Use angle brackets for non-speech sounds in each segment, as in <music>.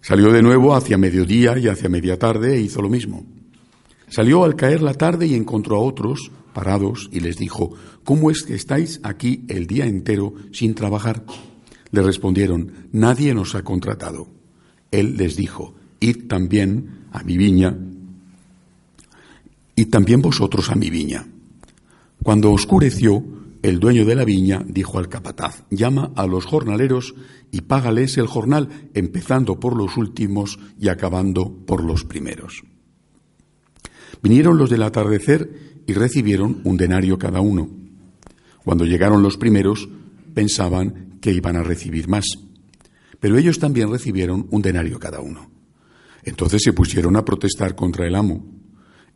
Salió de nuevo hacia mediodía y hacia media tarde e hizo lo mismo. Salió al caer la tarde y encontró a otros parados y les dijo, ¿cómo es que estáis aquí el día entero sin trabajar? Le respondieron, nadie nos ha contratado. Él les dijo, id también a mi viña, y también vosotros a mi viña. Cuando oscureció, el dueño de la viña dijo al capataz, llama a los jornaleros y págales el jornal, empezando por los últimos y acabando por los primeros. Vinieron los del atardecer y recibieron un denario cada uno. Cuando llegaron los primeros, pensaban que iban a recibir más, pero ellos también recibieron un denario cada uno. Entonces se pusieron a protestar contra el amo.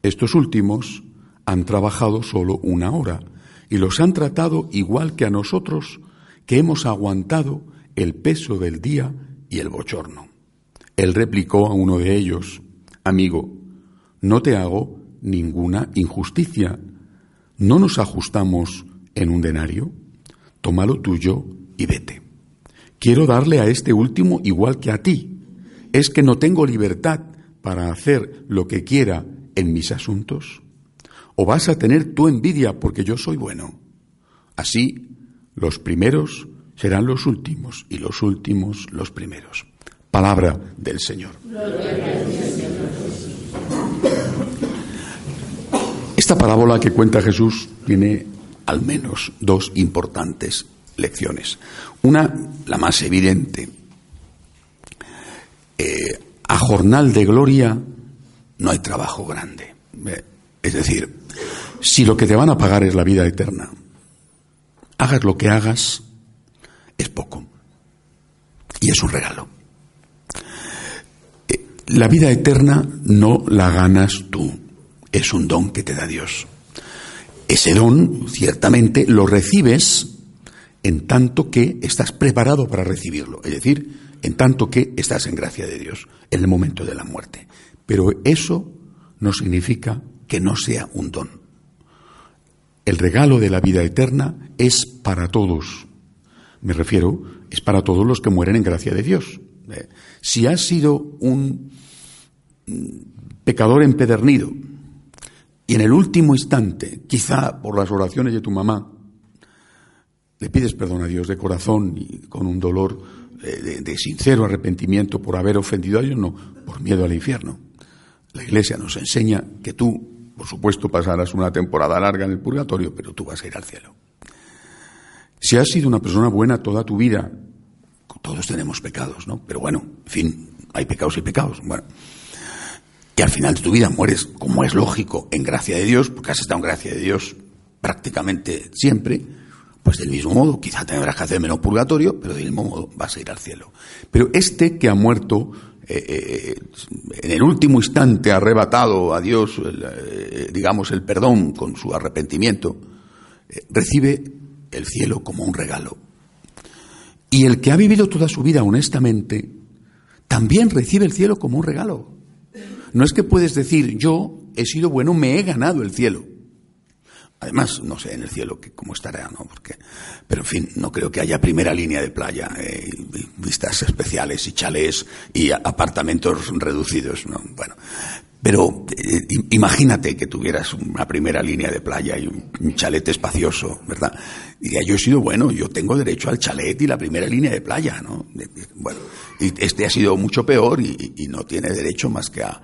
Estos últimos han trabajado solo una hora y los han tratado igual que a nosotros, que hemos aguantado el peso del día y el bochorno. Él replicó a uno de ellos, Amigo, no te hago ninguna injusticia. ¿No nos ajustamos en un denario? Toma lo tuyo y vete. Quiero darle a este último igual que a ti. ¿Es que no tengo libertad para hacer lo que quiera en mis asuntos? ¿O vas a tener tu envidia porque yo soy bueno? Así, los primeros serán los últimos y los últimos los primeros. Palabra del Señor. Esta parábola que cuenta Jesús tiene al menos dos importantes lecciones. Una, la más evidente. Eh, a jornal de gloria no hay trabajo grande. Es decir, si lo que te van a pagar es la vida eterna, hagas lo que hagas, es poco. Y es un regalo. Eh, la vida eterna no la ganas tú, es un don que te da Dios. Ese don, ciertamente, lo recibes en tanto que estás preparado para recibirlo, es decir, en tanto que estás en gracia de Dios en el momento de la muerte. Pero eso no significa no sea un don. El regalo de la vida eterna es para todos. Me refiero, es para todos los que mueren en gracia de Dios. Eh, si has sido un pecador empedernido y en el último instante, quizá por las oraciones de tu mamá, le pides perdón a Dios de corazón y con un dolor de, de, sincero arrepentimiento por haber ofendido a Dios, no, por miedo al infierno. La Iglesia nos enseña que tú, por supuesto, pasarás una temporada larga en el purgatorio, pero tú vas a ir al cielo. Si has sido una persona buena toda tu vida, todos tenemos pecados, ¿no? Pero bueno, en fin, hay pecados y pecados. Bueno, y al final de tu vida mueres, como es lógico, en gracia de Dios, porque has estado en gracia de Dios prácticamente siempre, pues del mismo modo, quizá tendrás que hacer menos purgatorio, pero del mismo modo vas a ir al cielo. Pero este que ha muerto eh, eh, en el último instante arrebatado a Dios, eh, digamos, el perdón con su arrepentimiento, recibe el cielo como un regalo. Y el que ha vivido toda su vida honestamente, también recibe el cielo como un regalo. No es que puedes decir, yo he sido bueno, me he ganado el cielo. Además, no sé en el cielo que cómo estará, ¿no? Porque, pero en fin, no creo que haya primera línea de playa, eh, vistas especiales y chalés y apartamentos reducidos, ¿no? Bueno, pero eh, imagínate que tuvieras una primera línea de playa y un, chalet espacioso, ¿verdad? Diría, yo he sido bueno, yo tengo derecho al chalet y la primera línea de playa, ¿no? Bueno, y este ha sido mucho peor y, y no tiene derecho más que a,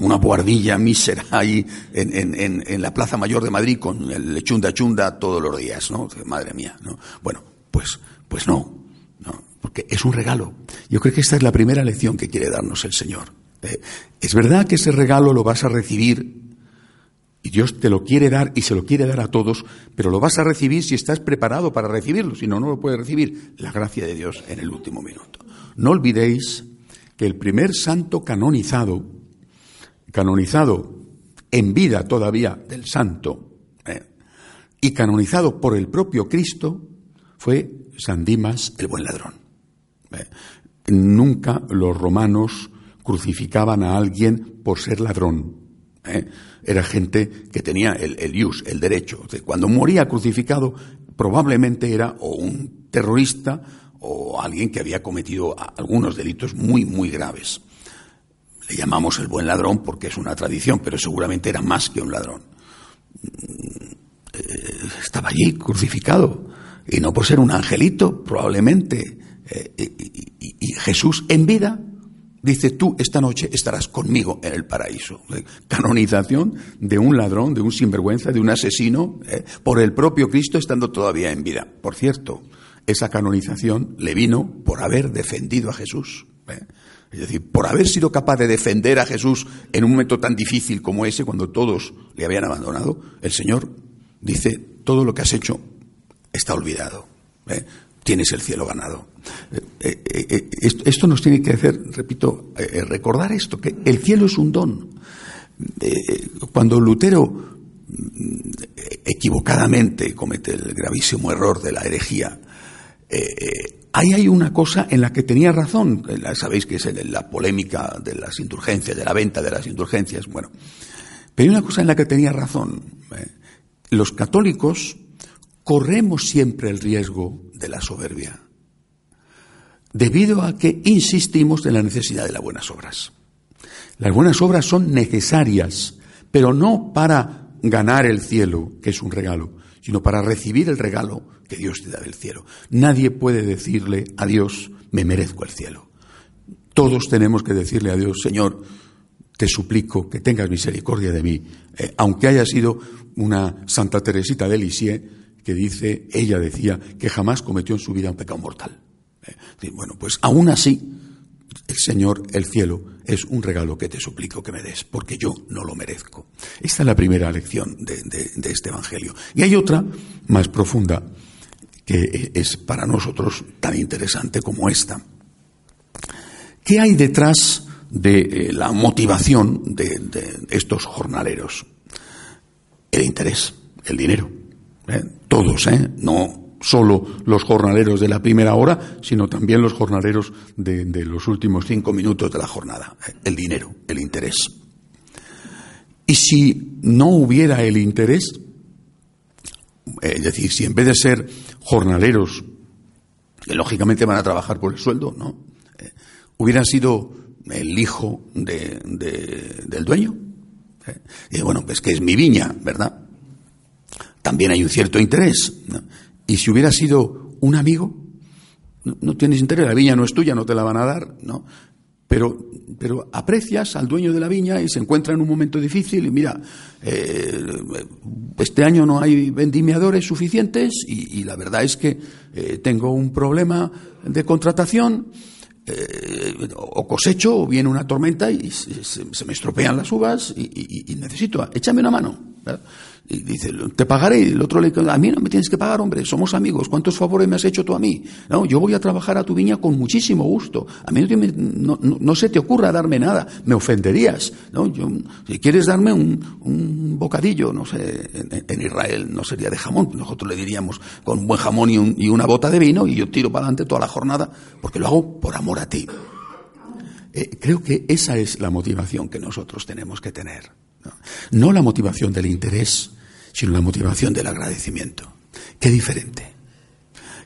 una buhardilla mísera ahí en, en, en, la Plaza Mayor de Madrid con el chunda chunda todos los días, ¿no? Madre mía, ¿no? Bueno, pues, pues no, no, porque es un regalo. Yo creo que esta es la primera lección que quiere darnos el Señor. Es verdad que ese regalo lo vas a recibir y Dios te lo quiere dar y se lo quiere dar a todos, pero lo vas a recibir si estás preparado para recibirlo, si no, no lo puedes recibir. La gracia de Dios en el último minuto. No olvidéis que el primer santo canonizado canonizado en vida todavía del santo ¿eh? y canonizado por el propio Cristo fue San Dimas el buen ladrón. ¿eh? Nunca los romanos crucificaban a alguien por ser ladrón. ¿eh? Era gente que tenía el, el el derecho. Cuando moría crucificado, probablemente era o un terrorista o alguien que había cometido algunos delitos muy, muy graves. Le llamamos el buen ladrón porque es una tradición, pero seguramente era más que un ladrón. Eh, estaba allí crucificado, y no por ser un angelito, probablemente. Eh, y, Jesús en vida dice, tú esta noche estarás conmigo en el paraíso. Canonización de un ladrón, de un sinvergüenza, de un asesino, eh, por el propio Cristo estando todavía en vida. Por cierto, esa canonización le vino por haber defendido a Jesús. Es decir, por haber sido capaz de defender a Jesús en un momento tan difícil como ese, cuando todos le habían abandonado, el Señor dice, todo lo que has hecho está olvidado. ¿eh? Tienes el cielo ganado. Eh, eh, esto, nos tiene que hacer, repito, recordar esto, que el cielo es un don. cuando Lutero mm, equivocadamente comete el gravísimo error de la herejía, Ahí hay una cosa en la que tenía razón, sabéis que es la polémica de las indulgencias, de la venta de las indulgencias, bueno, pero hay una cosa en la que tenía razón. ¿eh? Los católicos corremos siempre el riesgo de la soberbia, debido a que insistimos en la necesidad de las buenas obras. Las buenas obras son necesarias, pero no para ganar el cielo, que es un regalo, sino para recibir el regalo que Dios te da del cielo. Nadie puede decirle a Dios, me merezco el cielo. Todos tenemos que decirle a Dios, Señor, te suplico que tengas misericordia de mí, eh, aunque haya sido una Santa Teresita de Lisieux que dice, ella decía que jamás cometió en su vida un pecado mortal. Eh, bueno, pues aún así, el Señor, el cielo, es un regalo que te suplico que me des, porque yo no lo merezco. Esta es la primera lección de, este Evangelio. Y hay otra más profunda que es para nosotros tan interesante como esta. ¿Qué hay detrás de eh, la motivación de, estos jornaleros? El interés, el dinero. ¿eh? Todos, ¿eh? No solo los jornaleros de la primera hora, sino también los jornaleros de, los últimos cinco minutos de la jornada. El dinero, el interés. Y si no hubiera el interés, es decir, si en vez de ser jornaleros, que lógicamente van a trabajar por el sueldo, ¿no? Eh, hubieran sido el hijo del dueño. ¿eh? Y bueno, pues que es mi viña, ¿verdad? También hay un cierto interés. ¿no? Y si hubiera sido un amigo, no, tienes interés, la viña no es tuya, no te la van a dar, ¿no? Pero, pero aprecias al dueño de la viña y se encuentra en un momento difícil y mira, eh, este año no hay vendimiadores suficientes y, la verdad es que eh, tengo un problema de contratación eh, o cosecho o viene una tormenta y se, me estropean las uvas y, necesito, échame una mano. Y dice, te pagaré. Y el otro le dice, a mí no me tienes que pagar, hombre, somos amigos. ¿Cuántos favores me has hecho tú a mí? No, yo voy a trabajar a tu viña con muchísimo gusto. A mí no, no, se te ocurra darme nada, me ofenderías. ¿no? Yo, si quieres darme un, un bocadillo, no sé, en, Israel no sería de jamón, nosotros le diríamos con un buen jamón y, y una bota de vino y yo tiro para adelante toda la jornada porque lo hago por amor a ti. Eh, creo que esa es la motivación que nosotros tenemos que tener. ¿No? la motivación del interés, sino la motivación del agradecimiento. Qué diferente.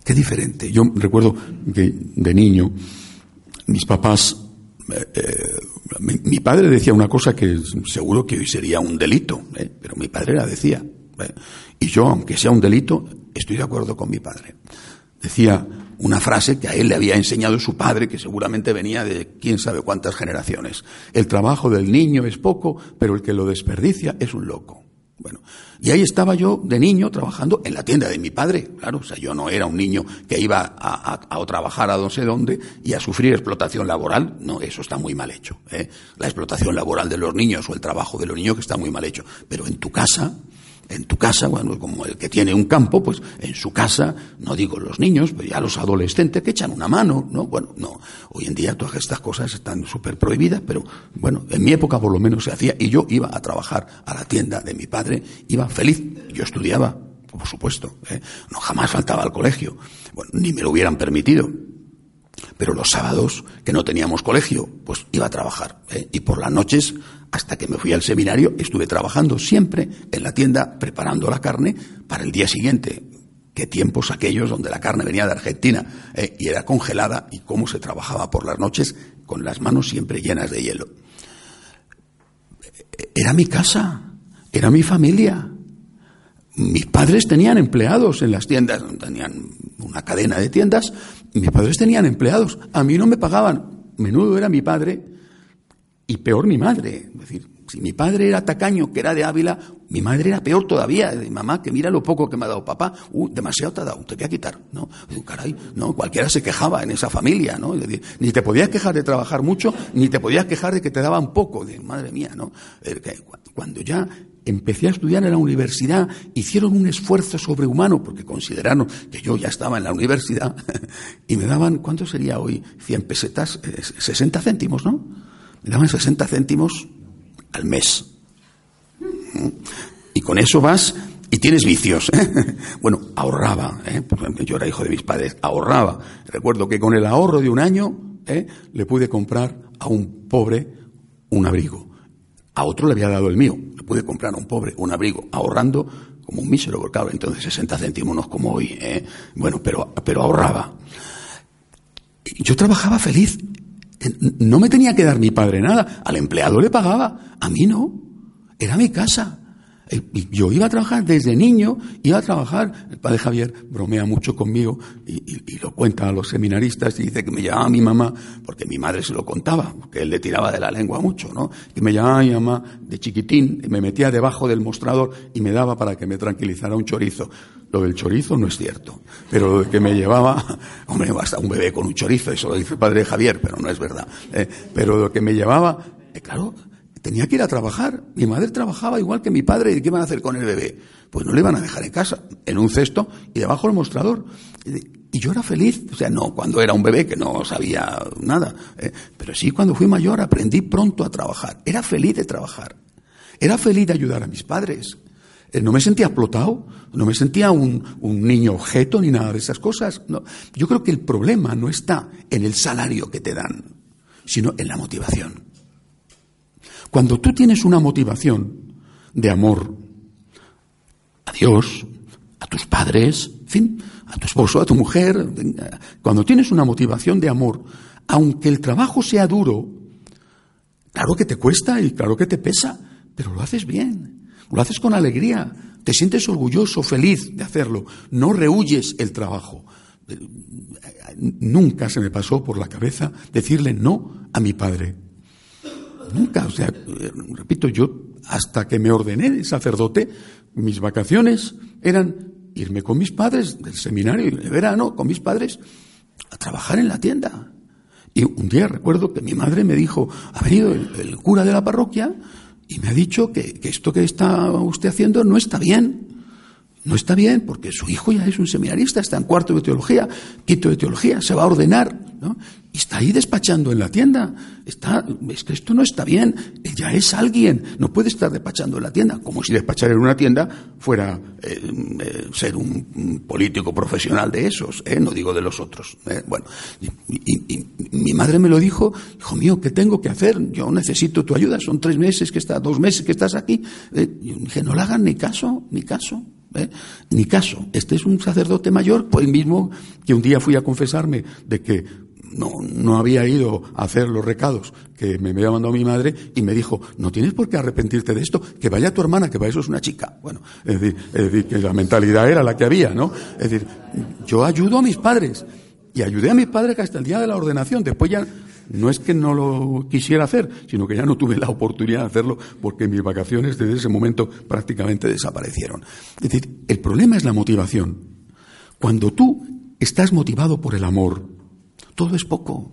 Qué diferente. Yo recuerdo que de niño mis papás, eh, eh, mi, padre decía una cosa que seguro que hoy sería un delito, pero mi padre la decía. Y yo, aunque sea un delito, estoy de acuerdo con mi padre. Decía, una frase que a él le había enseñado su padre, que seguramente venía de quién sabe cuántas generaciones. El trabajo del niño es poco, pero el que lo desperdicia es un loco. Bueno, y ahí estaba yo de niño trabajando en la tienda de mi padre. Claro, o sea, yo no era un niño que iba a, trabajar a no sé dónde y a sufrir explotación laboral. No, eso está muy mal hecho. ¿eh? La explotación laboral de los niños o el trabajo de los niños que está muy mal hecho. Pero en tu casa, En tu casa, bueno, como el que tiene un campo, pues en su casa, no digo los niños, pero ya los adolescentes que echan una mano, ¿no? Bueno, no. Hoy en día todas estas cosas están súper prohibidas, pero bueno, en mi época por lo menos se hacía y yo iba a trabajar a la tienda de mi padre, iba feliz. Yo estudiaba, por supuesto, ¿eh? no jamás faltaba al colegio. Bueno, ni me lo hubieran permitido. Pero los sábados, que no teníamos colegio, pues iba a trabajar. ¿eh? Y por las noches, hasta que me fui al seminario, estuve trabajando siempre en la tienda preparando la carne para el día siguiente. Qué tiempos aquellos donde la carne venía de Argentina ¿eh? y era congelada y cómo se trabajaba por las noches con las manos siempre llenas de hielo. Era mi casa, era mi familia. Mis padres tenían empleados en las tiendas, tenían una cadena de tiendas mis padres tenían empleados, a mí no me pagaban. Menudo era mi padre y peor mi madre. Es decir, si mi padre era tacaño, que era de Ávila, mi madre era peor todavía. Mamá, que mira lo poco que me ha dado papá. Uh, demasiado te ha dado, te voy a quitar. No, caray, no, cualquiera se quejaba en esa familia, ¿no? ni te podías quejar de trabajar mucho, ni te podías quejar de que te daban poco. De, madre mía, ¿no? Cuando ya empecé a estudiar en la universidad, hicieron un esfuerzo sobrehumano porque consideraron que yo ya estaba en la universidad <laughs> y me daban, ¿cuánto sería hoy? 100 pesetas, 60 eh, céntimos, ¿no? Me daban 60 céntimos al mes. Y con eso vas y tienes vicios. ¿eh? <laughs> Bueno, ahorraba, ¿eh? yo era hijo de mis padres, ahorraba. Recuerdo que con el ahorro de un año le pude comprar a un pobre un abrigo. A otro le había dado el mío. Le pude comprar a un pobre un abrigo, ahorrando como un mísero, porque entonces 60 céntimos como hoy. ¿eh? Bueno, pero, pero ahorraba. Yo trabajaba feliz. No me tenía que dar mi padre nada. Al empleado le pagaba. A mí no. Era mi casa. Yo iba a trabajar desde niño, iba a trabajar, el padre Javier bromea mucho conmigo y, lo cuenta a los seminaristas y dice que me llamaba mi mamá, porque mi madre se lo contaba, porque él le tiraba de la lengua mucho, ¿no? Que me llamaba mi mamá de chiquitín, me metía debajo del mostrador y me daba para que me tranquilizara un chorizo. Lo del chorizo no es cierto, pero lo que me llevaba, <laughs> hombre, basta un bebé con un chorizo, eso lo dice el padre Javier, pero no es verdad. ¿eh? Pero lo que me llevaba, eh, claro, tenía que ir a trabajar. Mi madre trabajaba igual que mi padre. ¿Y qué iban a hacer con el bebé? Pues no le iban a dejar en casa, en un cesto y debajo del mostrador. Y yo era feliz. O sea, no cuando era un bebé que no sabía nada. ¿eh? pero sí cuando fui mayor aprendí pronto a trabajar. Era feliz de trabajar. Era feliz de ayudar a mis padres. Eh, no me sentía explotado, no me sentía un, niño objeto ni nada de esas cosas. Yo creo que el problema no está en el salario que te dan, sino en la motivación. Cuando tú tienes una motivación de amor a Dios, a tus padres, en fin, a tu esposo, a tu mujer, cuando tienes una motivación de amor, aunque el trabajo sea duro, claro que te cuesta y claro que te pesa, pero lo haces bien, lo haces con alegría, te sientes orgulloso, feliz de hacerlo, no rehuyes el trabajo. Nunca se me pasó por la cabeza decirle no a mi padre. Nunca, o sea, repito, yo hasta que me ordené de sacerdote, mis vacaciones eran irme con mis padres del seminario de verano, con mis padres, a trabajar en la tienda. Y un día recuerdo que mi madre me dijo, ha venido el, cura de la parroquia y me ha dicho que, que, esto que está usted haciendo no está bien. No está bien porque su hijo ya es un seminarista, está en cuarto de teología, quinto de teología, se va a ordenar. Está ahí despachando en la tienda. Está, es que esto no está bien. Ella es alguien. No puede estar despachando en la tienda. Como si despachar en una tienda fuera eh, eh, ser un, político profesional de esos. ¿eh? No digo de los otros. Bueno, y, mi madre me lo dijo. Hijo mío, ¿qué tengo que hacer? Yo necesito tu ayuda. Son tres meses que estás, dos meses que estás aquí. y dije, no le hagan ni caso, ni caso. Ni caso. Este es un sacerdote mayor, pues el mismo que un día fui a confesarme de que no, no había ido a hacer los recados que me había mandado mi madre y me dijo, no tienes por qué arrepentirte de esto, que vaya tu hermana, que para eso es una chica. Bueno, es decir, que la mentalidad era la que había, ¿no? Es decir, yo ayudo a mis padres y ayudé a mis padres hasta el día de la ordenación. Después ya no es que no lo quisiera hacer, sino que ya no tuve la oportunidad de hacerlo porque mis vacaciones desde ese momento prácticamente desaparecieron. Es decir, el problema es la motivación. Cuando tú estás motivado por el amor, todo es poco.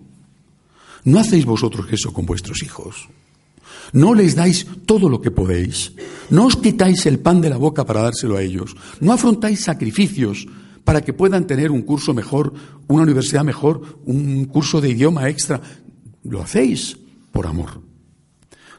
¿No hacéis vosotros eso con vuestros hijos? No les dais todo lo que podéis. No os quitáis el pan de la boca para dárselo a ellos. No afrontáis sacrificios para que puedan tener un curso mejor, una universidad mejor, un curso de idioma extra. Lo hacéis por amor.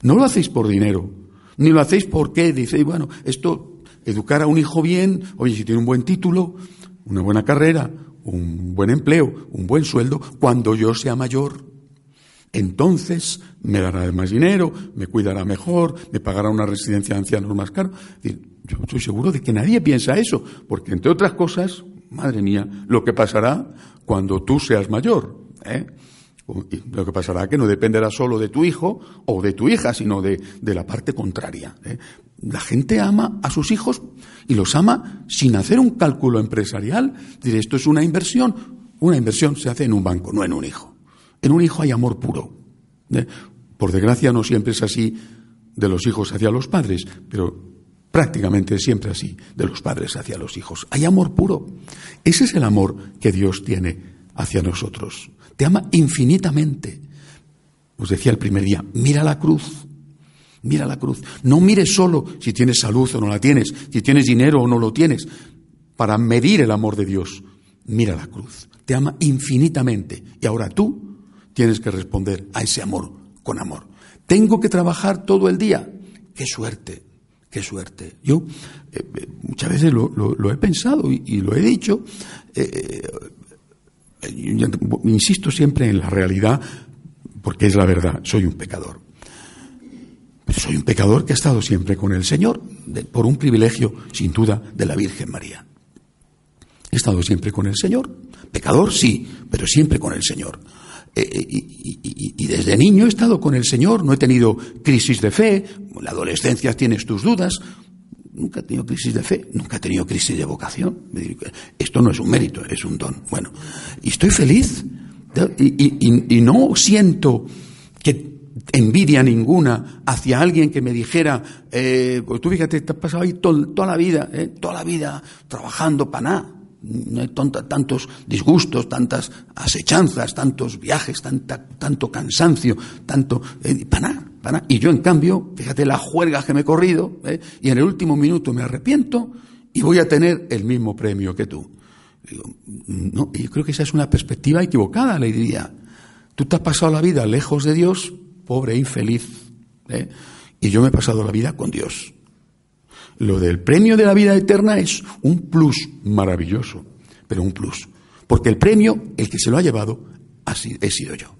No lo hacéis por dinero. Ni lo hacéis porque dice, bueno, esto, educar a un hijo bien, oye, si tiene un buen título, una buena carrera, un buen empleo, un buen sueldo, cuando yo sea mayor, entonces me dará más dinero, me cuidará mejor, me pagará una residencia de ancianos más caro. Yo estoy seguro de que nadie piensa eso, porque entre otras cosas, madre mía, lo que pasará cuando tú seas mayor. ¿eh? Lo que pasará que no dependerá solo de tu hijo o de tu hija, sino de, la parte contraria. ¿eh? La gente ama a sus hijos y los ama sin hacer un cálculo empresarial. Diré, esto es una inversión. Una inversión se hace en un banco, no en un hijo. En un hijo hay amor puro. ¿eh? Por desgracia no siempre es así de los hijos hacia los padres, pero prácticamente siempre así de los padres hacia los hijos. Hay amor puro. Ese es el amor que Dios tiene hacia nosotros. Te ama infinitamente. Os decía el primer día, mira la cruz. Mira la cruz. No mires solo si tienes salud o no la tienes, si tienes dinero o no lo tienes, para medir el amor de Dios. Mira la cruz. Te ama infinitamente. Y ahora tú tienes que responder a ese amor con amor. Tengo que trabajar todo el día. Qué suerte, qué suerte. Yo eh, eh, muchas veces lo, he pensado y, lo he dicho. Eh, insisto siempre en la realidad, porque es la verdad, soy un pecador. Pero soy un pecador que ha estado siempre con el Señor, por un privilegio, sin duda, de la Virgen María. He estado siempre con el Señor. Pecador, sí, pero siempre con el Señor. Eh, eh, y, desde niño he estado con el Señor, no he tenido crisis de fe, en la adolescencia tienes tus dudas, nunca he tenido crisis de fe, nunca he tenido crisis de vocación. Esto no es un mérito, es un don. Bueno, y estoy feliz y, no siento que envidia ninguna hacia alguien que me dijera, eh, pues tú fíjate, te has pasado ahí toda la vida, eh, toda la vida trabajando para. No hay tantos disgustos, tantas asechanzas, tantos viajes, tanta, tanto cansancio, tanto... Eh, y yo, en cambio, fíjate la juerga que me he corrido, ¿eh? y en el último minuto me arrepiento y voy a tener el mismo premio que tú. no, yo creo que esa es una perspectiva equivocada, le diría. Tú te has pasado la vida lejos de Dios, pobre e infeliz, ¿eh? y yo me he pasado la vida con Dios. Lo del premio de la vida eterna es un plus maravilloso, pero un plus. Porque el premio, el que se lo ha llevado, he sido yo.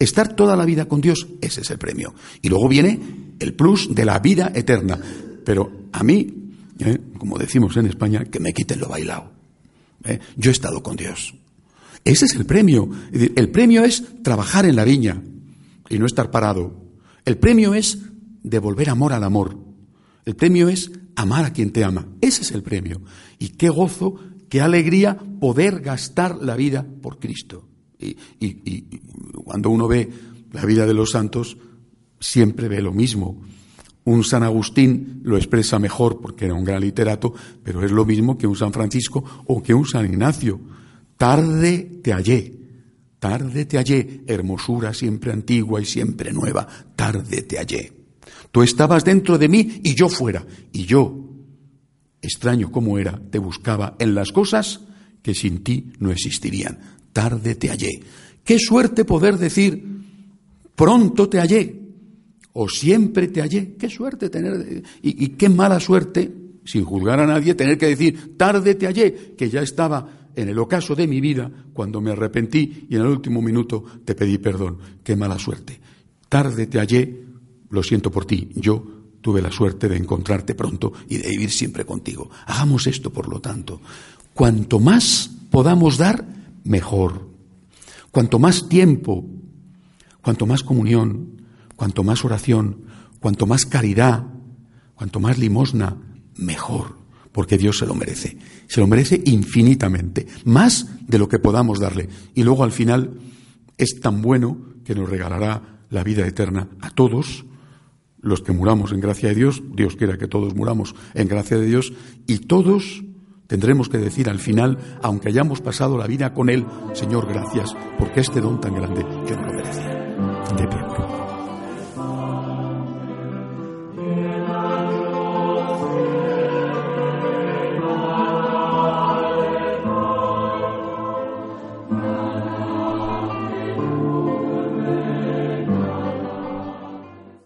Estar toda la vida con Dios, ese es el premio. Y luego viene el plus de la vida eterna. Pero a mí, ¿eh? como decimos en España, que me quiten lo bailado. ¿eh? Yo he estado con Dios. Ese es el premio. El premio es trabajar en la viña y no estar parado. El premio es devolver amor al amor. El premio es amar a quien te ama. Ese es el premio. Y qué gozo, qué alegría poder gastar la vida por Cristo. Y, cuando uno ve la vida de los santos, siempre ve lo mismo. Un San Agustín lo expresa mejor porque era un gran literato, pero es lo mismo que un San Francisco o que un San Ignacio. Tarde te hallé, tarde te hallé, hermosura siempre antigua y siempre nueva, tarde te hallé. Tú estabas dentro de mí y yo fuera, y yo, extraño como era, te buscaba en las cosas que sin ti no existirían tarde te hallé. Qué suerte poder decir, pronto te hallé, o siempre te hallé. Qué suerte tener, y, qué mala suerte, sin juzgar a nadie, tener que decir, tarde te hallé, que ya estaba en el ocaso de mi vida cuando me arrepentí y en el último minuto te pedí perdón. Qué mala suerte. Tarde te hallé, lo siento por ti, yo tuve la suerte de encontrarte pronto y de vivir siempre contigo. Hagamos esto, por lo tanto. Cuanto más podamos dar, mejor. Cuanto más tiempo, cuanto más comunión, cuanto más oración, cuanto más caridad, cuanto más limosna, mejor, porque Dios se lo merece. Se lo merece infinitamente, más de lo que podamos darle. Y luego al final es tan bueno que nos regalará la vida eterna a todos, los que muramos en gracia de Dios, Dios quiera que todos muramos en gracia de Dios, y todos Tendremos que decir al final, aunque hayamos pasado la vida con Él, Señor, gracias, porque este don tan grande yo no lo merecía.